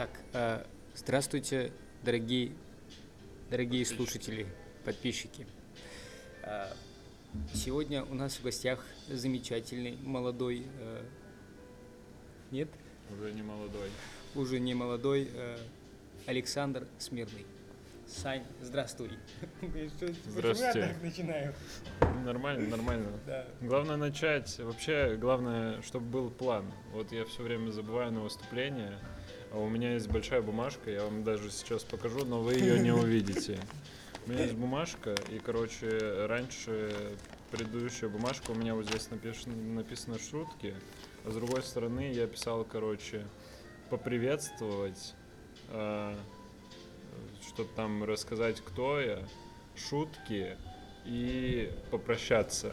Так, э, здравствуйте, дорогие, дорогие слушатели, подписчики. Э, сегодня у нас в гостях замечательный молодой, э, нет, Уже не молодой. уже не молодой э, Александр Смирный. Сань, здравствуй. Здравствуйте. я так начинаю? Нормально, нормально. Да. Главное начать, вообще, главное, чтобы был план. Вот я все время забываю на выступление, у меня есть большая бумажка, я вам даже сейчас покажу, но вы ее не увидите. У меня есть бумажка, и, короче, раньше предыдущая бумажка, у меня вот здесь написано, написано шутки, а с другой стороны я писал, короче, поприветствовать, а, что-то там рассказать, кто я, шутки и попрощаться.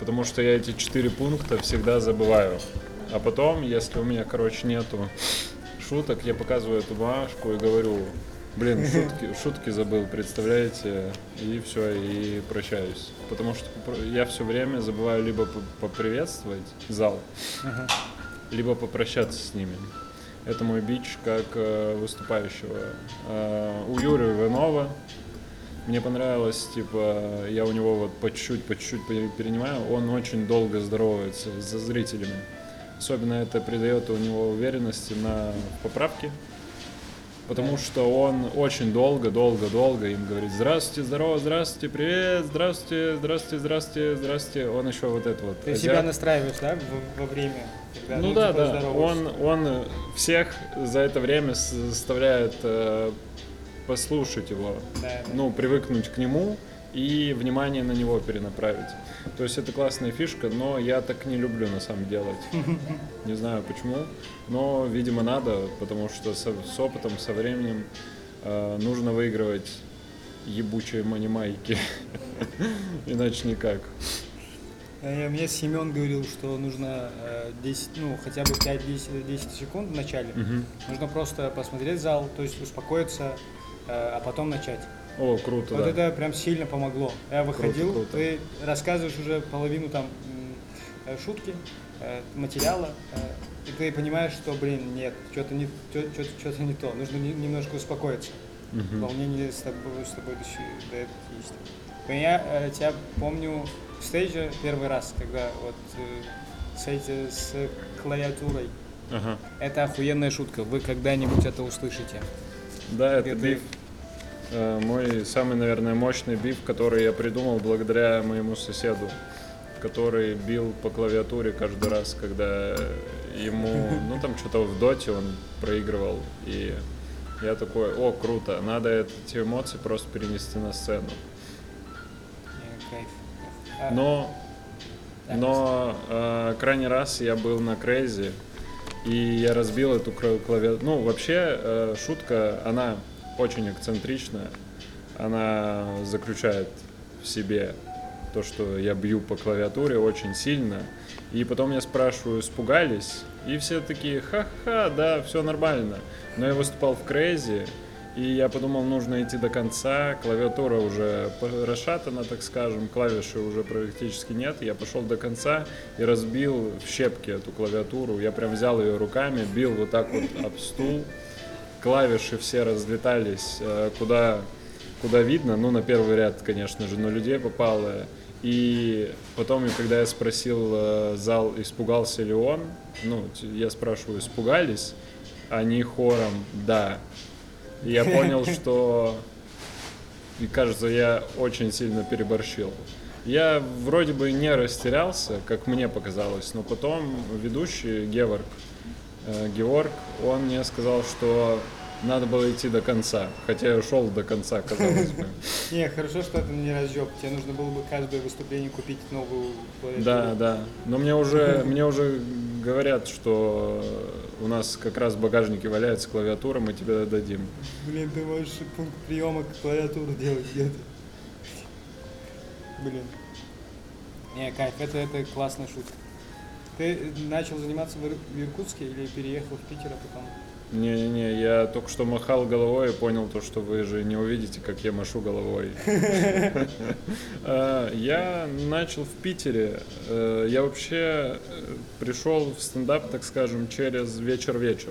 Потому что я эти четыре пункта всегда забываю. А потом, если у меня, короче, нету шуток, я показываю эту бумажку и говорю, блин, шутки, шутки забыл, представляете? И все, и прощаюсь. Потому что я все время забываю либо по- поприветствовать зал, либо попрощаться с ними. Это мой бич как э, выступающего. Э, у Юры Иванова мне понравилось, типа, я у него вот по чуть-чуть, по чуть-чуть пере- перенимаю, он очень долго здоровается за зрителями. Особенно это придает у него уверенности на поправке, потому что он очень долго, долго, долго им говорит «Здравствуйте, здорово, здравствуйте, привет, здравствуйте, здравствуйте, здравствуйте, здравствуйте». Он еще вот это вот. Ты азиат. себя настраиваешь, да, во, во время? когда, Ну да, типа, да. Он, он всех за это время заставляет э, послушать его, Да, да. ну, привыкнуть к нему и внимание на него перенаправить. То есть это классная фишка, но я так не люблю на самом деле. Не знаю почему, но, видимо, надо, потому что со- с опытом, со временем э, нужно выигрывать ебучие манимайки. Иначе никак. Э, Мне Семен говорил, что нужно э, 10, ну, хотя бы 5-10 10 секунд в начале. Мгм. Нужно просто посмотреть зал, то есть успокоиться, э, а потом начать. О, круто, вот да. это прям сильно помогло. Я выходил, круто. ты рассказываешь уже половину там э, шутки, э, материала, э, и ты понимаешь, что, блин, нет, что-то не, что-то не то, нужно не- немножко успокоиться. Мгм. Волнение с тобой, с тобой до до этого есть. Я тебя помню в стейже первый раз, когда вот с, эти, с клавиатурой. Ага. Это охуенная шутка. Вы когда-нибудь это услышите. Да, это ты- биф. Э, Мой самый, наверное, мощный биф, который я придумал благодаря моему соседу, который бил по клавиатуре каждый раз, когда ему, ну там что-то в доте он проигрывал, и я такой, о, круто, надо эти эмоции просто перенести на сцену. Э, Но, но э, крайний раз я был на Крейзи, и я разбил эту клавиатуру. Ну, вообще, э, шутка, она очень эксцентричная. Она заключает в себе то, что я бью по клавиатуре очень сильно. И потом я спрашиваю, испугались? И все такие, ха-ха, да, все нормально. Но я выступал в Крейзи, и я подумал, нужно идти до конца. Клавиатура уже расшатана, так скажем, клавиши уже практически нет. Я пошел до конца и разбил в щепки эту клавиатуру. Я прям взял ее руками, бил вот так вот об стул. Клавиши все разлетались э, куда, куда видно. Ну, на первый ряд, конечно же, но людей попало. И потом, когда я спросил э, зал, испугался ли он, ну, я спрашиваю, испугались? Они хором «да». И я понял, что, и кажется, я очень сильно переборщил. Я вроде бы не растерялся, как мне показалось, но потом ведущий Геворг, Георг, он мне сказал, что надо было идти до конца, хотя я шел до конца, казалось бы. Не, хорошо, что это не разъеб. Тебе нужно было бы каждое выступление купить новую клавиатуру. Да, да. Но мне уже, мне уже говорят, что у нас как раз в багажнике валяется клавиатура, мы тебе дадим. Блин, ты можешь пункт приема клавиатуру делать где-то. Блин. Не, кайф, это, это классная шутка. Ты начал заниматься в Ир- в Иркутске или переехал в Питер, а потом? Не-не-не, я только что махал головой и понял то, что вы же не увидите, как я машу головой. А, Я начал в Питере. Э, Я вообще э, пришел в стендап, так скажем, через вечер-вечер.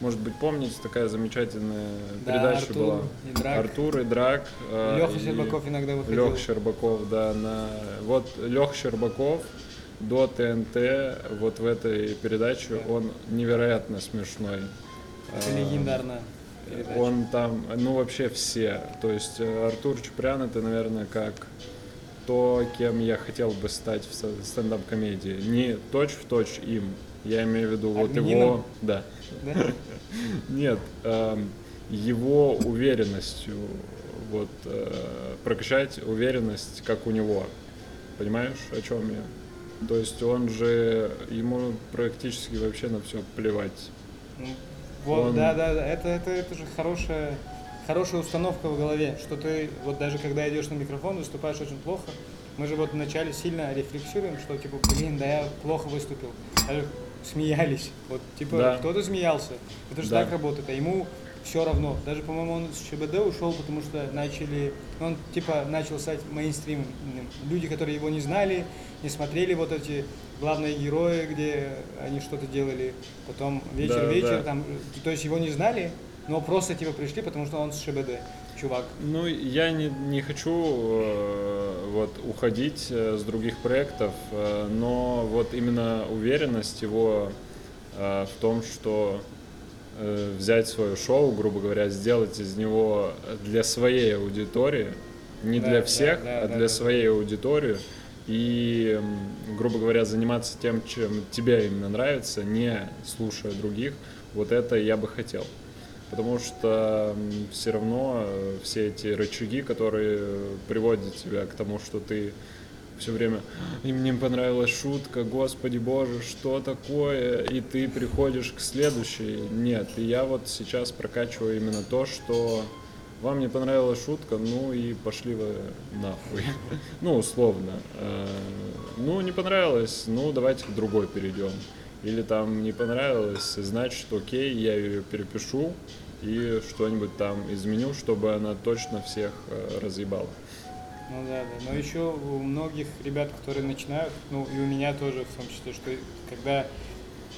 может быть, помните, такая замечательная Да, передача Артур была. и Драк. Артур и Драк. э, Леха и Щербаков иногда выходил. Леха Щербаков, да. На... Вот Леха Щербаков до ТНТ, вот в этой передаче, Да. он невероятно смешной. Это легендарная передача. Он там, ну вообще все. То есть э, Артур Чупрян это, наверное, как то, кем я хотел бы стать в стендап-комедии. Не точь в точь им. Я имею в виду вот его... Да. Да? Нет, эм, его уверенностью, вот, э, прокачать уверенность, как у него. Понимаешь, о чем я? То есть он же, ему практически вообще на все плевать. Ну, Вот, Он- да, да, да. Это, это, это же хорошая, хорошая установка в голове, что ты вот даже когда идешь на микрофон, выступаешь очень плохо. Мы же вот вначале сильно рефлексируем, что типа, блин, да я плохо выступил. Даже смеялись. Вот типа Да. кто-то смеялся. Это же Да. так работает, а ему все равно. Даже, по-моему, он с ЧБД ушел, потому что начали, ну, он типа начал стать мейнстримным. Люди, которые его не знали, не смотрели вот эти главные герои, где они что-то делали, потом вечер-вечер, да. там, э, то есть его не знали, но просто типа пришли, потому что он с ШБД, чувак. Ну, я не, не хочу э, вот уходить э, с других проектов, э, но вот именно уверенность его э, в том, что взять свое шоу, грубо говоря, сделать из него для своей аудитории, не Да, для да, всех, да, а да, для да. своей аудитории. И, грубо говоря, заниматься тем, чем тебе именно нравится, не слушая других, вот это я бы хотел. Потому что все равно э, все эти рычаги, которые приводят тебя к тому, что ты все время и мне понравилась шутка, господи боже, что такое, и ты приходишь к следующей. Нет, и я вот сейчас прокачиваю именно то, что вам не понравилась шутка, ну и пошли вы нахуй. Ну, условно. Э, Ну, не понравилось, ну давайте к другой перейдем. Или там не понравилось, значит, окей, я ее перепишу и что-нибудь там изменю, чтобы она точно всех э, разъебала. Ну да, да. Но еще у многих ребят, которые начинают, ну и у меня тоже в том числе, что когда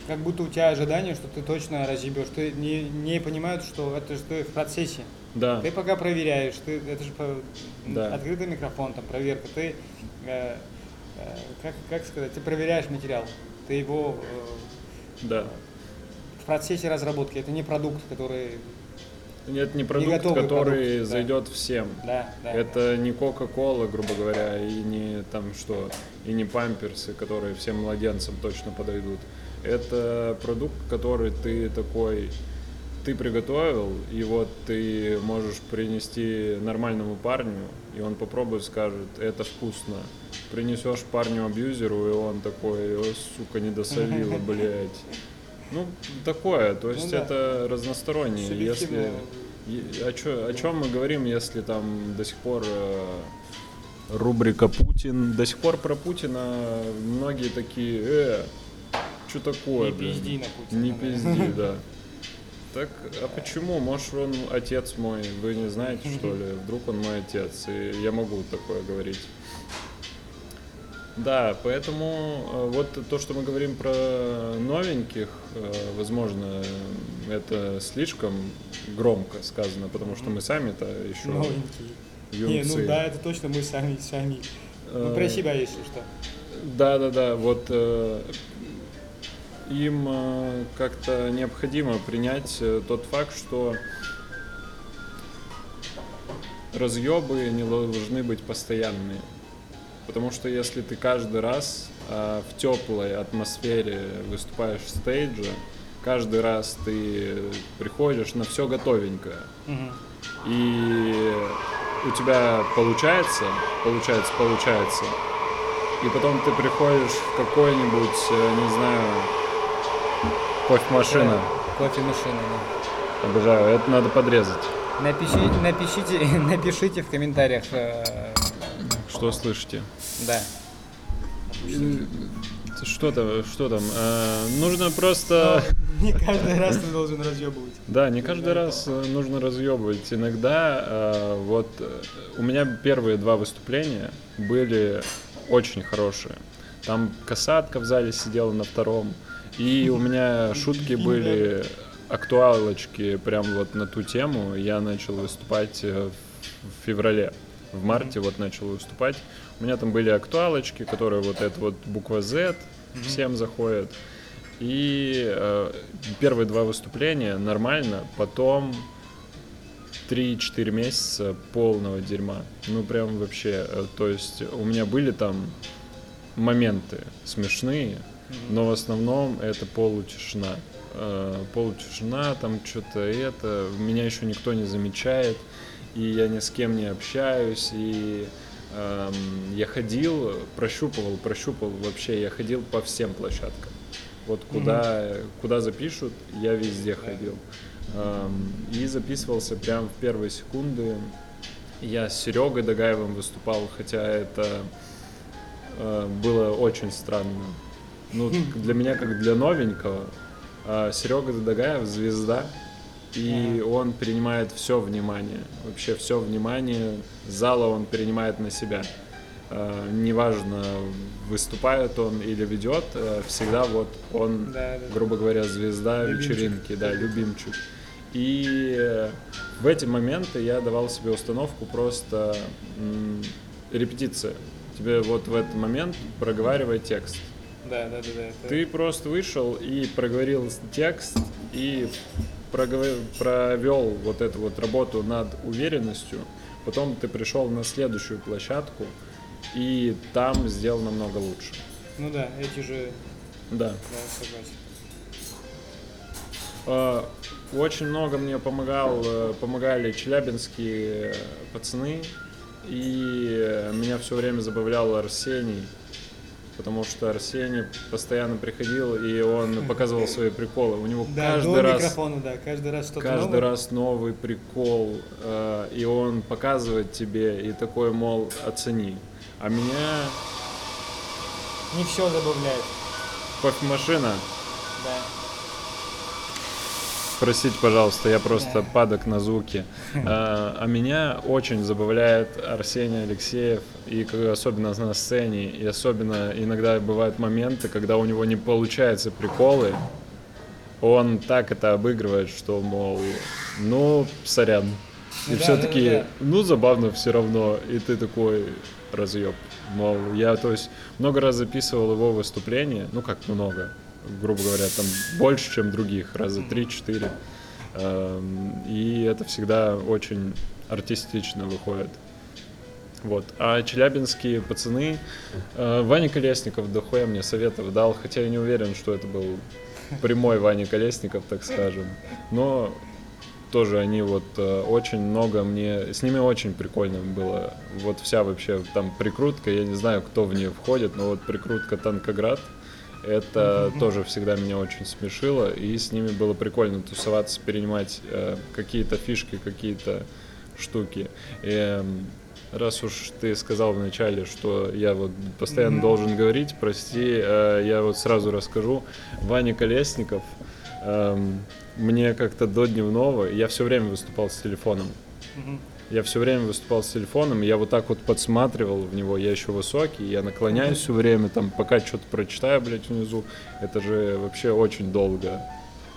как будто у тебя ожидание, что ты точно разъебешь, ты не, не понимают, что это же ты в процессе. Да, Ты пока проверяешь, ты, это же по- Да. открытый микрофон, там проверка, ты, э, э, как, как сказать, ты проверяешь материал, ты его э, да. в процессе разработки, это не продукт, который, Это не продукт, готовый который продукт, да. зайдет всем. да, да. Это не Кока-Кола, грубо говоря, и не там что, и не памперсы, которые всем младенцам точно подойдут. Это продукт, который ты такой, ты приготовил, и вот ты можешь принести нормальному парню, и он попробует, скажет, это вкусно. Принесешь парню-абьюзеру, и он такой, ой, сука, не досолила, блядь. Ну, такое, то есть да. это разностороннее. Если, Субъективно. о, чё- о чем мы говорим, если там до сих пор э, рубрика Путин, до сих пор про Путина многие такие, э, что такое? Не блин?» пизди на Путина, Не да. пизди, да. Так, а почему? Может, он отец мой, вы не знаете, что ли? Вдруг он мой отец, и я могу такое говорить. Да, поэтому э, вот то, что мы говорим про новеньких, э, возможно, это слишком громко сказано, потому что мы сами-то еще Новенький. Не, юнцы. ну да, это точно мы сами, сами. Ну, про Э, себя, если что. Да, да, да. Вот э, им э, как-то необходимо принять э, тот факт, что разъебы не должны быть постоянные. Потому что если ты каждый раз э, в теплой атмосфере выступаешь в стейдже, каждый раз ты приходишь на все готовенькое. Мгм. И у тебя получается, получается, получается. И потом ты приходишь в какой-нибудь, э, не знаю, кофемашина. Кофемашина, да. Обожаю, это надо подрезать. Напиши, напишите, напишите в комментариях, э, Что слышите? да. Что там, что там? Э, нужно просто... Не каждый раз ты должен разъебывать. Да, не каждый раз э, нужно разъебывать. Иногда э, вот э, у меня первые два выступления были очень хорошие. Там касатка в зале сидела на втором. И у меня шутки были актуалочки прям вот на ту тему я начал выступать э, в феврале. В марте вот начал выступать. У меня там были актуалочки, которые вот это вот буква Z всем заходит. И э, первые два выступления нормально, потом 3-4 месяца полного дерьма. Ну прям вообще, э, то есть у меня были там моменты смешные, но в основном это полутишина. Э, полутишина, там что-то это, меня еще никто не замечает, и я ни с кем не общаюсь, и эм, я ходил, прощупывал, прощупывал вообще, я ходил по всем площадкам. Вот куда, куда запишут, я везде ходил. Эм, и записывался прям в первые секунды. Я с Серегой Дагаевым выступал, хотя это э, было очень странно. Ну, для меня, как для новенького, а Серега Дагаев звезда, и он принимает все внимание, вообще все внимание зала он принимает на себя. Э, неважно, выступает он или ведет, э, всегда вот он, Да, да. грубо говоря, звезда Любимчик. вечеринки, да, любимчик. И в эти моменты я давал себе установку просто репетиция. Тебе вот в этот момент проговаривай текст. Да, да, да, да. это- Ты просто вышел и проговорил текст и провел вот эту вот работу над уверенностью. Потом ты пришел на следующую площадку и там сделал намного лучше. Ну да, эти же, Да. да, согласен. Э, Очень много мне помогал, э, помогали челябинские э, пацаны, и меня все время забавлял Арсений, потому что Арсений постоянно приходил, и он показывал свои приколы. У него Да, каждый раз... микрофона, да, каждый раз что-то Каждый новое. раз новый прикол, э, и он показывает тебе, и такой, мол, оцени. А меня Не все забавляет, кофемашина, да. Простите, пожалуйста, я просто падок на звуки. А, а меня очень забавляет Арсений Алексеев, и особенно на сцене, и особенно иногда бывают моменты, когда у него не получаются приколы, он так это обыгрывает, что, мол, ну, сорян. И Ну да, все-таки, да, да. ну, забавно все равно. И ты такой разъеб. Мол, я, то есть, много раз записывал его выступления, ну, как много, грубо говоря, там больше, чем других, раза три-четыре. Эм, И это всегда очень артистично выходит. Вот. А челябинские пацаны, э, Ваня Колесников дохуя мне советов дал, хотя я не уверен, что это был прямой Ваня Колесников, так скажем. Но тоже они вот э, очень много мне... С ними очень прикольно было. Вот вся вообще там прикрутка, я не знаю, кто в нее входит, но вот прикрутка Танкоград, это тоже всегда меня очень смешило, и с ними было прикольно тусоваться, перенимать э, какие-то фишки, какие-то штуки. И, эм, раз уж ты сказал вначале, что я вот постоянно Мгм. должен говорить, прости, э, я вот сразу расскажу. Ваня Колесников, эм, мне как-то до дневного, я все время выступал с телефоном. Мгм. Я все время выступал с телефоном, я вот так вот подсматривал в него, я еще высокий, я наклоняюсь все время, там, пока что-то прочитаю, блядь, внизу, это же вообще очень долго.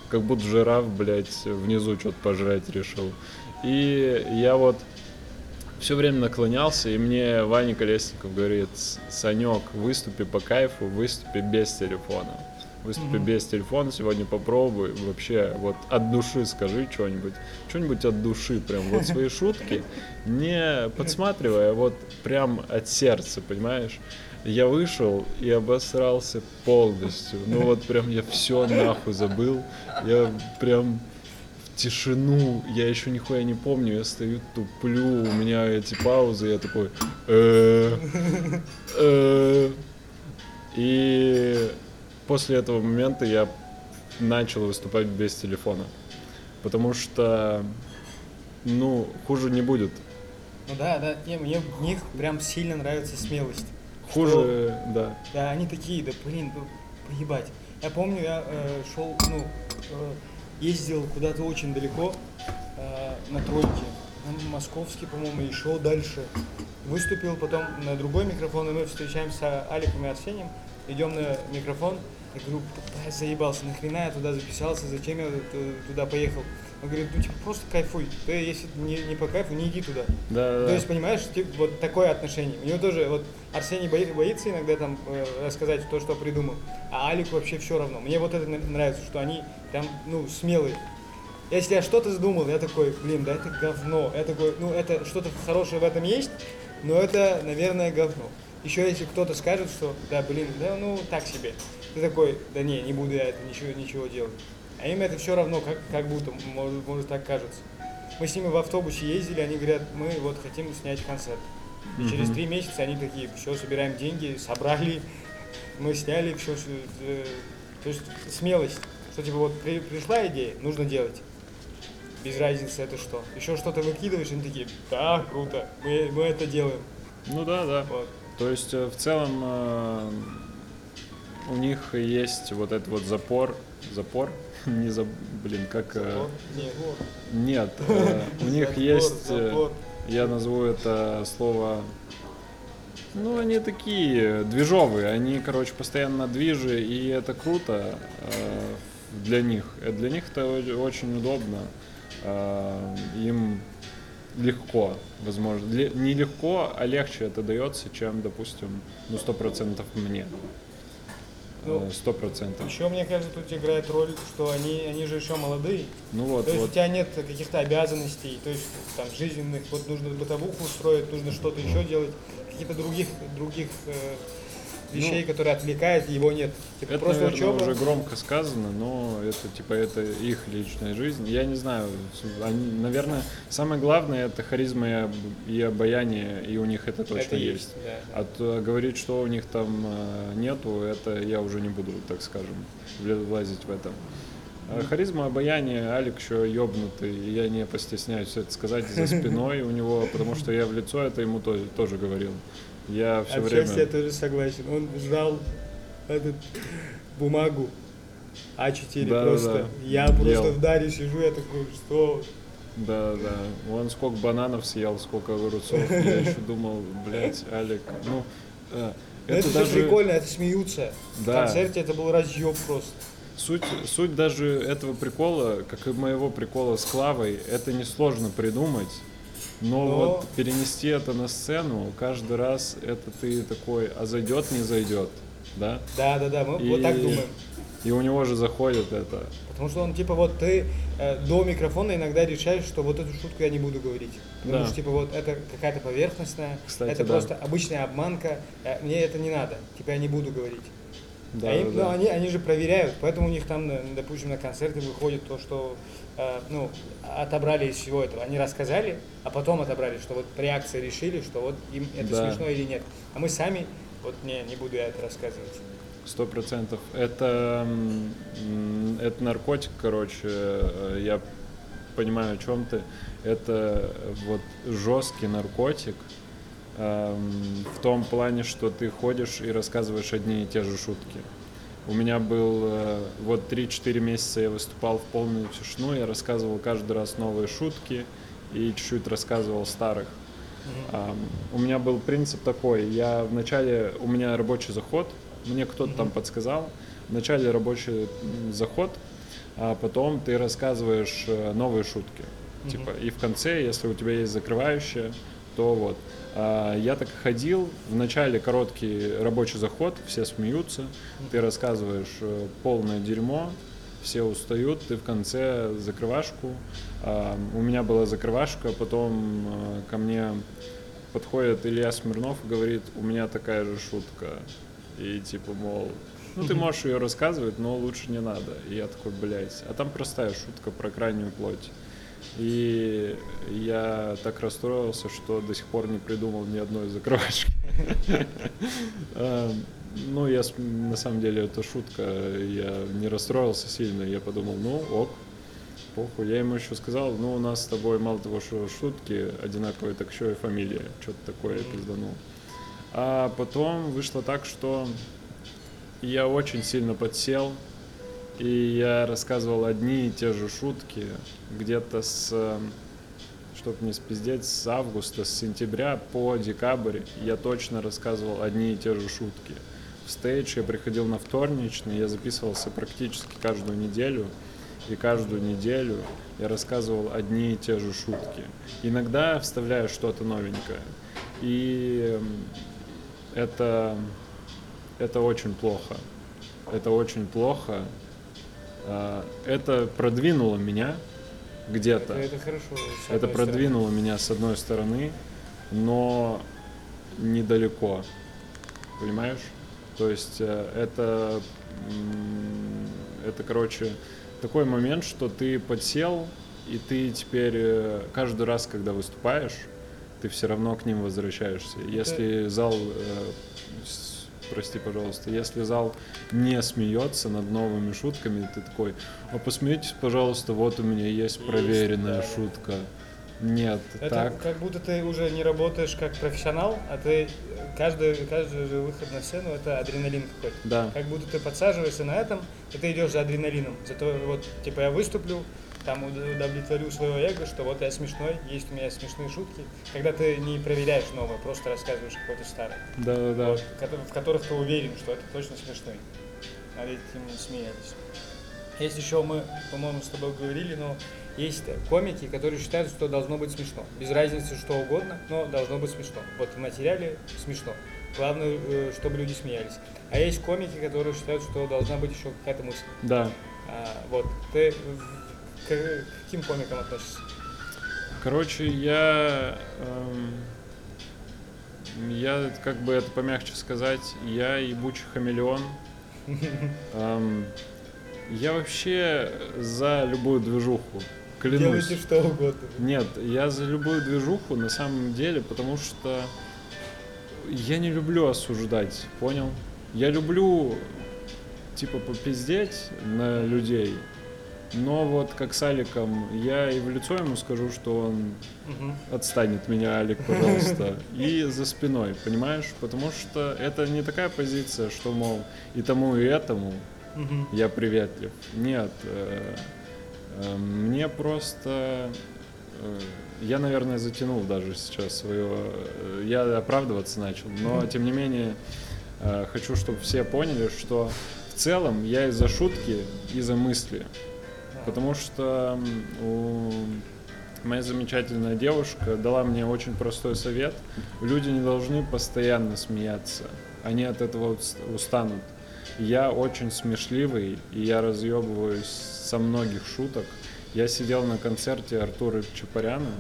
Как будто жираф, блядь, внизу что-то пожрать решил. И я вот все время наклонялся, и мне Ваня Колесников говорит, Санек, выступи по кайфу, выступи без телефона. Выступи Мгм. без телефона, сегодня попробуй, вообще, вот от души скажи что-нибудь, что-нибудь от души, прям вот свои шутки, не подсматривая, вот прям от сердца, понимаешь? Я вышел и обосрался полностью, ну вот прям я все нахуй забыл, я прям тишину, я еще нихуя не помню, я стою, туплю, у меня эти паузы, я такой, «Э, э». и после этого момента я начал выступать без телефона, потому что, ну, хуже не будет, Ну да, да, не, мне в них прям сильно нравится смелость. хуже, да. Да, они такие, да блин, ну, поебать. Я помню, я э, шел, ну, э, ездил куда-то очень далеко э, на тройке, на московский, по-моему, и шел дальше. Выступил потом на другой микрофон, и мы встречаемся с Аликом и Арсением, идем на микрофон, Я говорю, «Да, заебался, нахрена я туда записался, зачем я ту- туда поехал? Он говорит, ну типа просто кайфуй, ты если не, не по кайфу, не иди туда. Да, То да. есть, понимаешь, типа, вот такое отношение. У него тоже, вот Арсений бои- боится иногда там э, рассказать то, что придумал, а Алику вообще все равно. Мне вот это нравится, что они прям, ну, смелые. Если я что-то задумал, я такой, блин, да это говно. Я такой, ну, это что-то хорошее в этом есть, но это, наверное, говно. Еще если кто-то скажет, что, да, блин, да, ну, так себе. Ты такой, да не, не буду я это ничего, ничего делать. А им это все равно, как, как будто, может, может так кажется. Мы с ними в автобусе ездили, они говорят, мы вот хотим снять концерт. И через три месяца они такие, все, собираем деньги, собрали, мы сняли, все, то есть смелость, что типа вот при- пришла идея, нужно делать. Без разницы это что. Еще что-то выкидываешь, они такие, да, круто, мы, мы это делаем. Ну да, да. Вот. То есть э, в целом э, у них есть вот этот вот запор, запор, не за, блин, как, э? Нет, э, у них есть, э, я назову это слово, ну они такие движовые, они, короче, постоянно на движе, и это круто э, для них, для них это очень удобно, Э, им легко, возможно. Ле- Не легко, а легче это дается, чем, допустим, ну, сто процентов мне. Ну, Сто процентов. Еще, мне кажется, тут играет роль, что они, они же еще молодые. Ну вот, То есть вот. у тебя нет каких-то обязанностей, то есть там жизненных, вот нужно бытовуху устроить, нужно что-то еще делать, каких-то других, других э, вещей, которые отвлекают, его нет. Типа Это, просто наверное, учеба. уже громко сказано, но это типа это их личная жизнь. Я не знаю, они, наверное, самое главное это харизма и, об- и обаяние, и у них это точно это есть. да, да. А то говорить, что у них там э, нету, это я уже не буду, так скажем, влазить в это. А Харизма, обаяние, Алик еще ёбнутый, и я не постесняюсь это сказать за спиной у него, потому что я в лицо это ему тоже говорил. Я все Отчасти время... я тоже согласен. Он ждал этот бумагу А4 Да, просто. да. Я Ел. просто в даре сижу, я такой, что? Да, да. Он сколько бананов съел, сколько огурцов. Я еще думал, блядь, Алик, ну... э, Ну, Это, же прикольно, это смеются. В Да. концерте это был разъеб просто. Суть, суть даже этого прикола, как и моего прикола с Клавой, это несложно придумать. Но, Но- вот перенести это на сцену, каждый раз это ты такой, а зайдет, не зайдет, да? Да, да, да, мы И- вот так думаем. И у него же заходит это. Потому что он типа вот ты э, до микрофона иногда решаешь, что вот эту шутку я не буду говорить. Потому Да. что типа вот это какая-то поверхностная, Кстати, это да. просто обычная обманка, э, мне это не надо, типа я не буду говорить. Да, им, да, ну, они, они же проверяют, поэтому у них там, на- допустим, на концерте выходит то, что э, ну, отобрали из всего этого. Они рассказали, а потом отобрали, что вот при акции решили, что вот им это Да. смешно или нет. А мы сами, вот не, не буду я это рассказывать. Сто процентов. Это, это наркотик, короче, э, я понимаю, о чем ты. Это вот жесткий наркотик в том плане, что ты ходишь и рассказываешь одни и те же шутки. У меня был э, вот 3-4 месяца я выступал в полную тишину, я рассказывал каждый раз новые шутки и чуть-чуть рассказывал старых. Ам, у меня был принцип такой, я вначале, у меня рабочий заход, мне кто-то там подсказал, вначале рабочий заход, а потом ты рассказываешь э, новые шутки. Типа, и в конце, если у тебя есть закрывающее, то вот. А, Я так и ходил, вначале короткий рабочий заход, все смеются, ты рассказываешь э, полное дерьмо, все устают, ты в конце закрывашку. А, У меня была закрывашка, потом э, ко мне подходит Илья Смирнов и говорит, у меня такая же шутка. И типа, мол, ну ты можешь ее рассказывать, но лучше не надо. И я такой, блядь, а там простая шутка про крайнюю плоть. И я так расстроился, что до сих пор не придумал ни одной закрывашки. А, Ну, я на самом деле это шутка, я не расстроился сильно, я подумал, ну ок, похуй. Я ему еще сказал, ну у нас с тобой мало того, что шутки одинаковые, так еще и фамилия, что-то такое я пизданул. А потом вышло так, что я очень сильно подсел, и я рассказывал одни и те же шутки где-то с, чтобы не спиздеть, с августа, с сентября по декабрь я точно рассказывал одни и те же шутки. в стейдж, я приходил на вторничный, я записывался практически каждую неделю. И каждую неделю я рассказывал одни и те же шутки. Иногда вставляю что-то новенькое. И это, это очень плохо. Это очень плохо. А, это продвинуло меня где-то. Это, это хорошо. Это продвинуло меня с одной стороны, но недалеко. Понимаешь? То есть э, это, это, короче, такой момент, что ты подсел, и ты теперь э, каждый раз, когда выступаешь, ты все равно к ним возвращаешься. Если зал, э, прости, пожалуйста, если зал не смеется над новыми шутками, ты такой, а посмейтесь, пожалуйста, вот у меня есть проверенная да. шутка. Нет, Это так. как будто ты уже не работаешь как профессионал, а ты каждый, каждый же выход на сцену это адреналин какой-то. Да. Как будто ты подсаживаешься на этом, и ты идешь за адреналином. Зато вот, типа, я выступлю, там уд- удовлетворю своего эго, что вот я смешной, есть у меня смешные шутки. Когда ты не проверяешь новое, просто рассказываешь какой-то старый, Да, да, да. вот, в которых ты уверен, что это точно смешной. Над этим не смеялись. Есть еще, мы, по-моему, с тобой говорили, но есть комики, которые считают, что должно быть смешно. Без разницы, что угодно, но должно быть смешно. Вот в материале смешно. Главное, э, чтобы люди смеялись. А есть комики, которые считают, что должна быть еще какая-то мысль. Да. А, вот, ты к каким комикам относишься? Короче, я... эм, я, как бы это помягче сказать, я ебучий хамелеон. Эм, я вообще за любую движуху. Клянусь. Делайте что угодно. Нет, я за любую движуху на самом деле, потому что я не люблю осуждать, понял? Я люблю, типа, попиздеть на людей, но вот как с Аликом, я и в лицо ему скажу, что он Мгм. отстань от меня, Алик, пожалуйста, и за спиной, понимаешь? Потому что это не такая позиция, что, мол, и тому, и этому я приветлив. Нет, э, э, мне просто... э, Я, наверное, затянул даже сейчас свое... Я оправдываться начал, но, тем не менее, хочу, чтобы все поняли, что в целом я из-за шутки, из-за мысли. Потому что у- моя замечательная девушка дала мне очень простой совет. Люди не должны постоянно смеяться. Они от этого ус- устанут. Я очень смешливый, и я разъебываюсь со многих шуток. Я сидел на концерте Артура Чапаряна.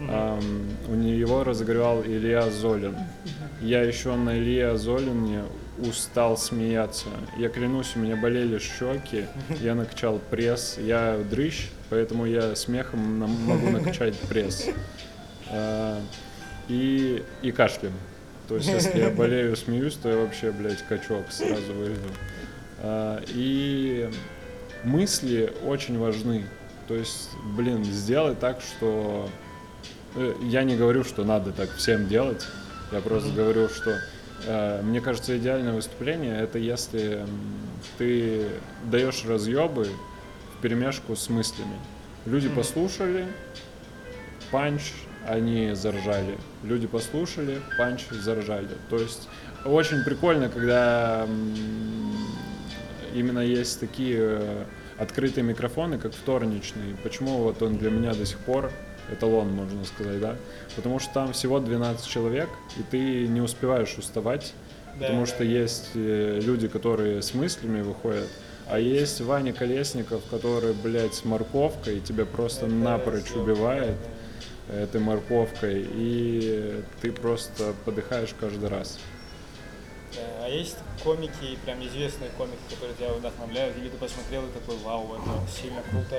ам, у него разыгрывал Илья Золин. Я еще на Илье Золине устал смеяться. Я клянусь, у меня болели щеки, я накачал пресс. Я дрыщ, поэтому я смехом могу накачать пресс. А, И, и кашлем. То есть, если я болею, смеюсь, то я вообще, блядь, качок сразу выйду. А, И мысли очень важны. То есть, блин, сделай так, что... э, Я не говорю, что надо так всем делать. Я просто говорю, что мне кажется, идеальное выступление это если ты даешь разъебы в перемешку с мыслями. Люди послушали, панч, они заржали. Люди послушали, панч, заржали. То есть очень прикольно, когда именно есть такие э, открытые микрофоны, как вторничный. Почему вот он для меня до сих пор эталон, можно сказать, да? Потому что там всего 12 человек, и ты не успеваешь уставать, Да, потому да. что есть э, люди, которые с мыслями выходят, а есть Ваня Колесников, который, блядь, с морковкой тебя просто Это напрочь сложно, убивает да, этой морковкой, и ты просто подыхаешь каждый раз. да. А есть комики, прям известные комики, которые тебя вдохновляют, или ты посмотрел и такой, вау, это сильно круто.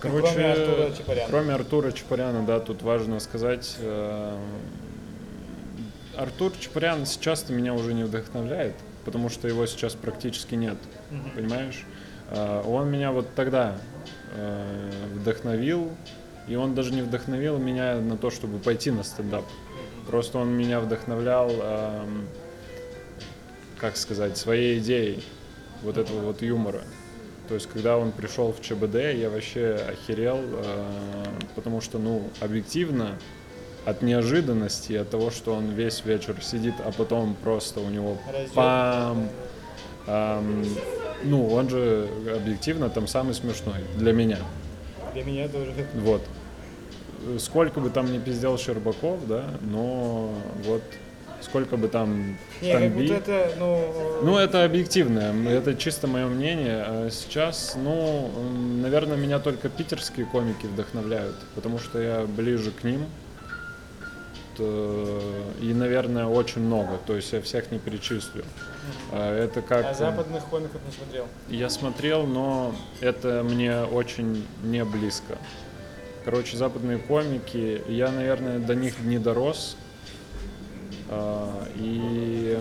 Короче, кроме Артура Чапаряна. кроме Артура Чапаряна, да, тут важно сказать, э, Артур Чапарян сейчас меня уже не вдохновляет, потому что его сейчас практически нет, Мгм. понимаешь? Э, Он меня вот тогда э, вдохновил, и он даже не вдохновил меня на то, чтобы пойти на стендап. Просто он меня вдохновлял, эм, как сказать, своей идеей вот этого вот юмора. То есть, когда он пришел в ЧБД, я вообще охерел, э, потому что, ну, объективно, от неожиданности, от того, что он весь вечер сидит, а потом просто у него пам. ам, ну, он же объективно там самый смешной для меня. Для меня тоже. Вот. Сколько бы там ни пиздел Щербаков, да, но вот сколько бы там Не, как будто это, ну... ну, это объективное, это чисто мое мнение. А сейчас, ну, наверное, меня только питерские комики вдохновляют, потому что я ближе к ним. И, наверное, очень много, то есть я всех не перечислю. А Это как... А э, западных комиков не смотрел. Я смотрел, но это мне очень не близко. Короче, западные комики, я, наверное, до них не дорос. А, И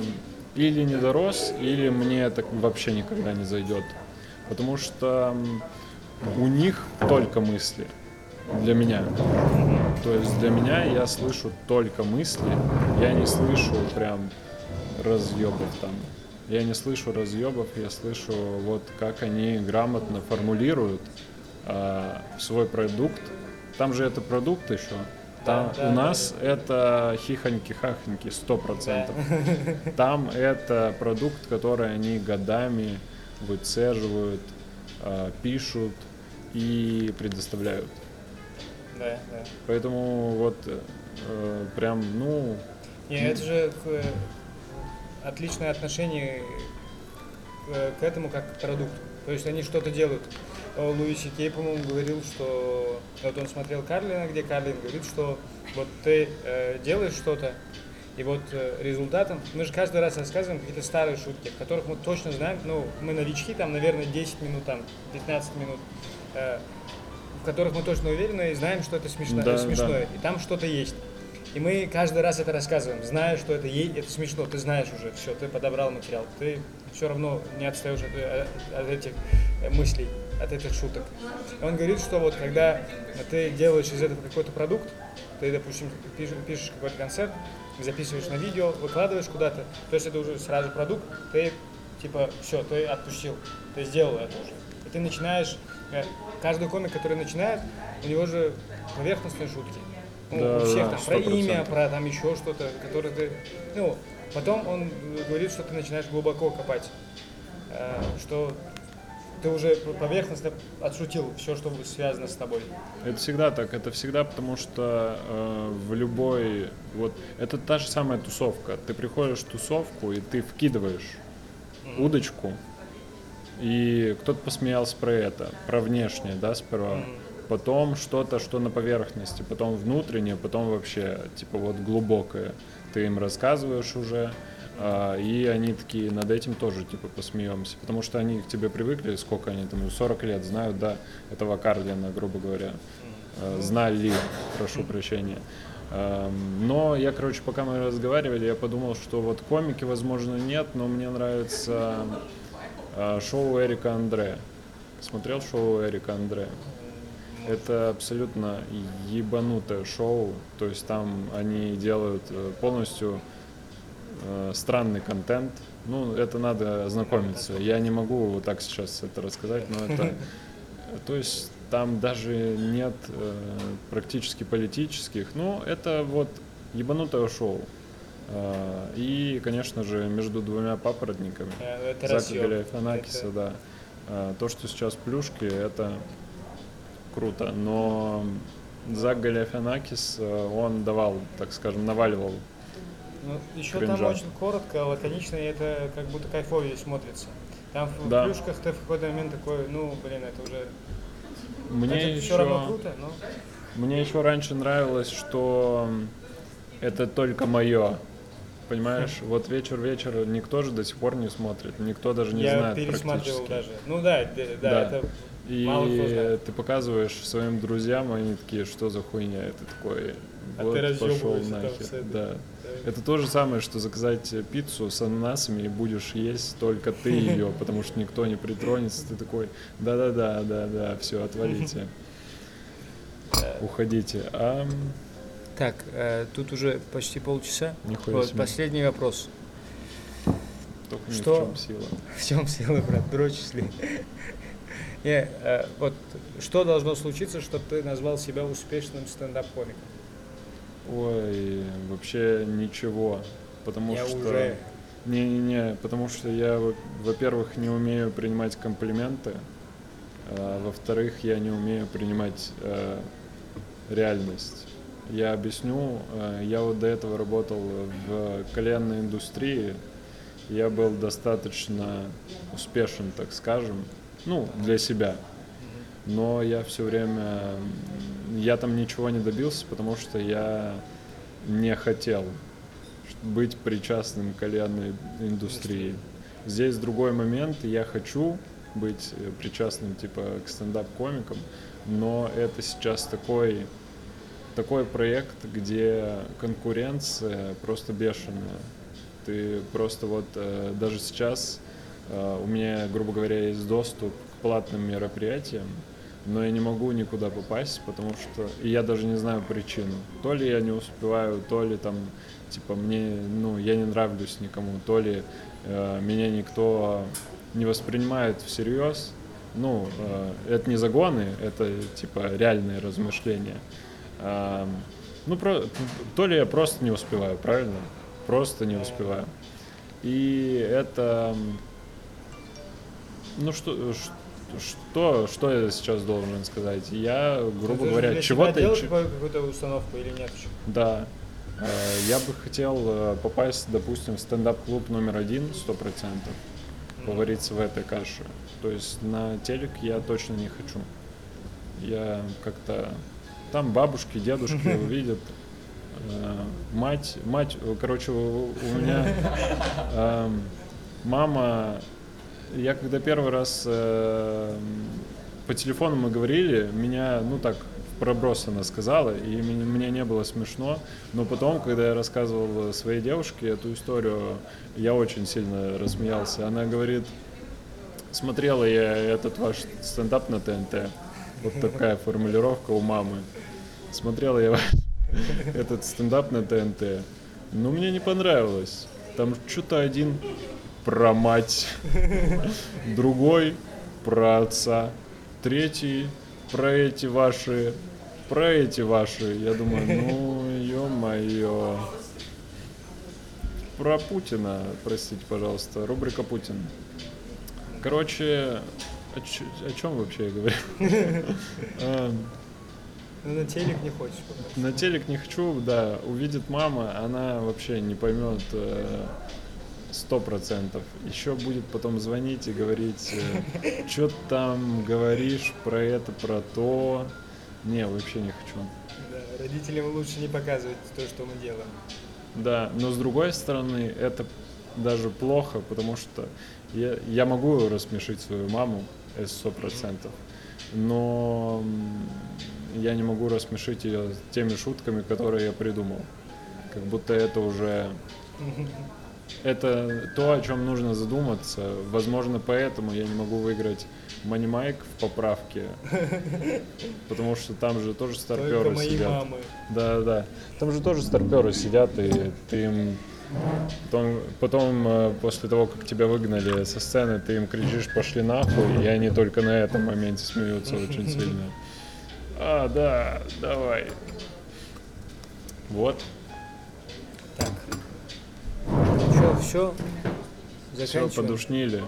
или не дорос, или мне это вообще никогда не зайдет. Потому что у них только мысли для меня. То есть для меня я слышу только мысли, я не слышу прям разъебов там. Я не слышу разъебов, я слышу вот как они грамотно формулируют а, свой продукт. Там же это продукт еще. Там у нас это хихоньки-хахоньки, сто процентов. Там это продукт, который они годами выцеживают, а, пишут и предоставляют. Да, да. Поэтому вот э, прям, ну, Не, это же э, отличное отношение к, к этому как к продукту. То есть они что-то делают. Э, Луи Кей, по-моему, говорил, что вот он смотрел Карлина, где Карлин говорит, что вот ты э, делаешь что-то, и вот э, результатом, мы же каждый раз рассказываем какие-то старые шутки, в которых мы точно знаем, ну, мы новички, там, наверное, 10 минут, там, 15 минут, э, в которых мы точно уверены и знаем, что это смешно, Да, смешное, и там что-то есть. И мы каждый раз это рассказываем, зная, что это, е- это смешно, ты знаешь уже, все, ты подобрал материал, ты все равно не отстаешь от, э, от этих э, мыслей, от этих шуток. Он говорит, что вот когда ты делаешь из этого какой-то продукт, ты, допустим, пишешь, пишешь какой-то концерт, записываешь на видео, выкладываешь куда-то, то есть это уже сразу продукт, ты типа все, ты отпустил, ты сделал это уже. И ты начинаешь, э, каждый комик, который начинает, у него же поверхностные шутки. Ну, Да, у всех да, там про 100%. имя, про там еще что-то, которое ты. Ну, потом он говорит, что ты начинаешь глубоко копать. э, что ты уже поверхностно отшутил все, что связано с тобой. Это всегда так, это всегда потому что э, в любой, вот, это та же самая тусовка. Ты приходишь в тусовку и ты вкидываешь удочку, и кто-то посмеялся про это, про внешнее, да, сперва. Потом что-то, что на поверхности, потом внутреннее, потом вообще, типа вот глубокое. Ты им рассказываешь уже, и они такие, над этим тоже, типа, посмеемся. Потому что они к тебе привыкли, сколько они там, 40 лет знают, да, этого Карлина, грубо говоря. Э, Знали, прошу прощения. Эм, Но я, короче, пока мы разговаривали, я подумал, что вот комики, возможно, нет, но мне нравится э, шоу Эрика Андре. Смотрел шоу Эрика Андре? Это абсолютно ебанутое шоу, то есть там они делают э, полностью э, странный контент. Ну, это надо ознакомиться. Я не могу вот так сейчас это рассказать, но это... То есть там даже нет э, практически политических. Ну, это вот ебанутое шоу. Э, И, конечно же, между двумя папоротниками. Э, Это Зака. Галифианакиса, Это- да. А, То, что сейчас плюшки, это круто. Но Зак Галифианакис, э, он давал, так скажем, наваливал. Ну, еще кринжа. там очень коротко, лаконично, и это как будто кайфовее смотрится. Там в Да. плюшках ты в какой-то момент такой, ну, блин, это уже... Мне это еще, все равно круто, но... мне еще раньше нравилось, что это только мое. Понимаешь, вот вечер-вечер никто же до сих пор не смотрит, никто даже не я знает пересматривал практически. даже. Ну да, да, да, Да. это И мало кто знает. ты показываешь своим друзьям, они такие, что за хуйня, и ты такой, А вот ты пошел там нахер. этой- Да. Да. Это то же самое, что заказать пиццу с ананасами и будешь есть только ты ее, потому что никто не притронется. Ты такой, да-да-да, да-да, все, отвалите. Уходите. А, Так, э, тут уже почти полчаса. Нихуя Вот, себе. последний вопрос. только ни в Что? чем сила. В чем сила, брат? Дрочь шли. Не, э, вот что должно случиться, чтобы ты назвал себя успешным стендап-комиком? Ой, вообще ничего. Потому Я что... уже. Не-не-не, потому что я, во- во-первых, не умею принимать комплименты, а, во-вторых, я не умею принимать э, реальность. Я объясню, э, я вот до этого работал в коленной индустрии, я был достаточно успешен, так скажем, ну, для себя. Но я все время, я там ничего не добился, потому что я не хотел быть причастным к коленной индустрии. Здесь другой момент, я хочу быть причастным типа к стендап-комикам, но это сейчас такой такой проект, где конкуренция просто бешеная. Ты просто вот э, даже сейчас у меня, грубо говоря, есть доступ к платным мероприятиям, но я не могу никуда попасть, потому что и я даже не знаю причину. То ли я не успеваю, то ли там типа мне, ну, я не нравлюсь никому, то ли э, меня никто не воспринимает всерьез. Ну, э, это не загоны, это типа реальные размышления. А, ну, про, то ли я просто не успеваю, правильно? Просто не успеваю. И это, ну что, что, что я сейчас должен сказать? Я, грубо Ты же говоря, для чего-то... себя делал ч- какую- какую-то установку или нет да. Э, Я бы хотел э, попасть, допустим, в стендап-клуб номер один, сто процентов, повариться в этой каше. То есть на телек я точно не хочу. Я как-то... Там бабушки, дедушки увидят. э, Мать, мать, короче, у меня мама... Я когда первый раз э, по телефону мы говорили, меня, ну так, проброс она сказала, и мне, мне не было смешно. Но потом, когда я рассказывал своей девушке эту историю, я очень сильно рассмеялся. Она говорит, смотрела я этот ваш стендап на ТНТ. Вот такая формулировка у мамы. Смотрела я этот стендап на ТНТ. Но мне не понравилось. Там что-то один про мать, другой про отца, третий про эти ваши, про эти ваши. Я думаю, ну, ё-моё. Про Путина, простите, пожалуйста, рубрика Путин. Короче, о, чем вообще я говорю? Эм, Ну, на телек не хочешь на телек не хочу, да, увидит мама, она вообще не поймет сто процентов. Еще будет потом звонить и говорить, что там говоришь про это, про то. Не, вообще не хочу. Да, родителям лучше не показывать то, что мы делаем. Да, но с другой стороны, это даже плохо, потому что я, я могу рассмешить свою маму, это сто процентов, но я не могу рассмешить ее теми шутками, которые я придумал. Как будто это уже... Это то, о чем нужно задуматься. Возможно, поэтому я не могу выиграть Манимайк в поправке. Потому что там же тоже Только старперы мои сидят. мамы. Да, да. Там же тоже старперы сидят, и ты им потом, потом, э, после того, как тебя выгнали со сцены, ты им кричишь «пошли нахуй», и они только на этом моменте смеются очень сильно. А, да, давай. Вот. Все, все. Все, Заканчиваем. подушнили.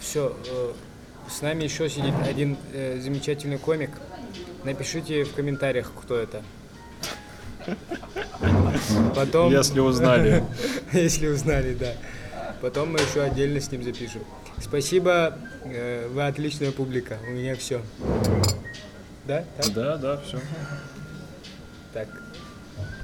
все. С нами еще сидит один э, замечательный комик. Напишите в комментариях, кто это. Потом, Если узнали. если узнали, да. Потом мы еще отдельно с ним запишем. Спасибо, э, вы отличная публика. У меня все. Да? Так? Да, да, все. Так.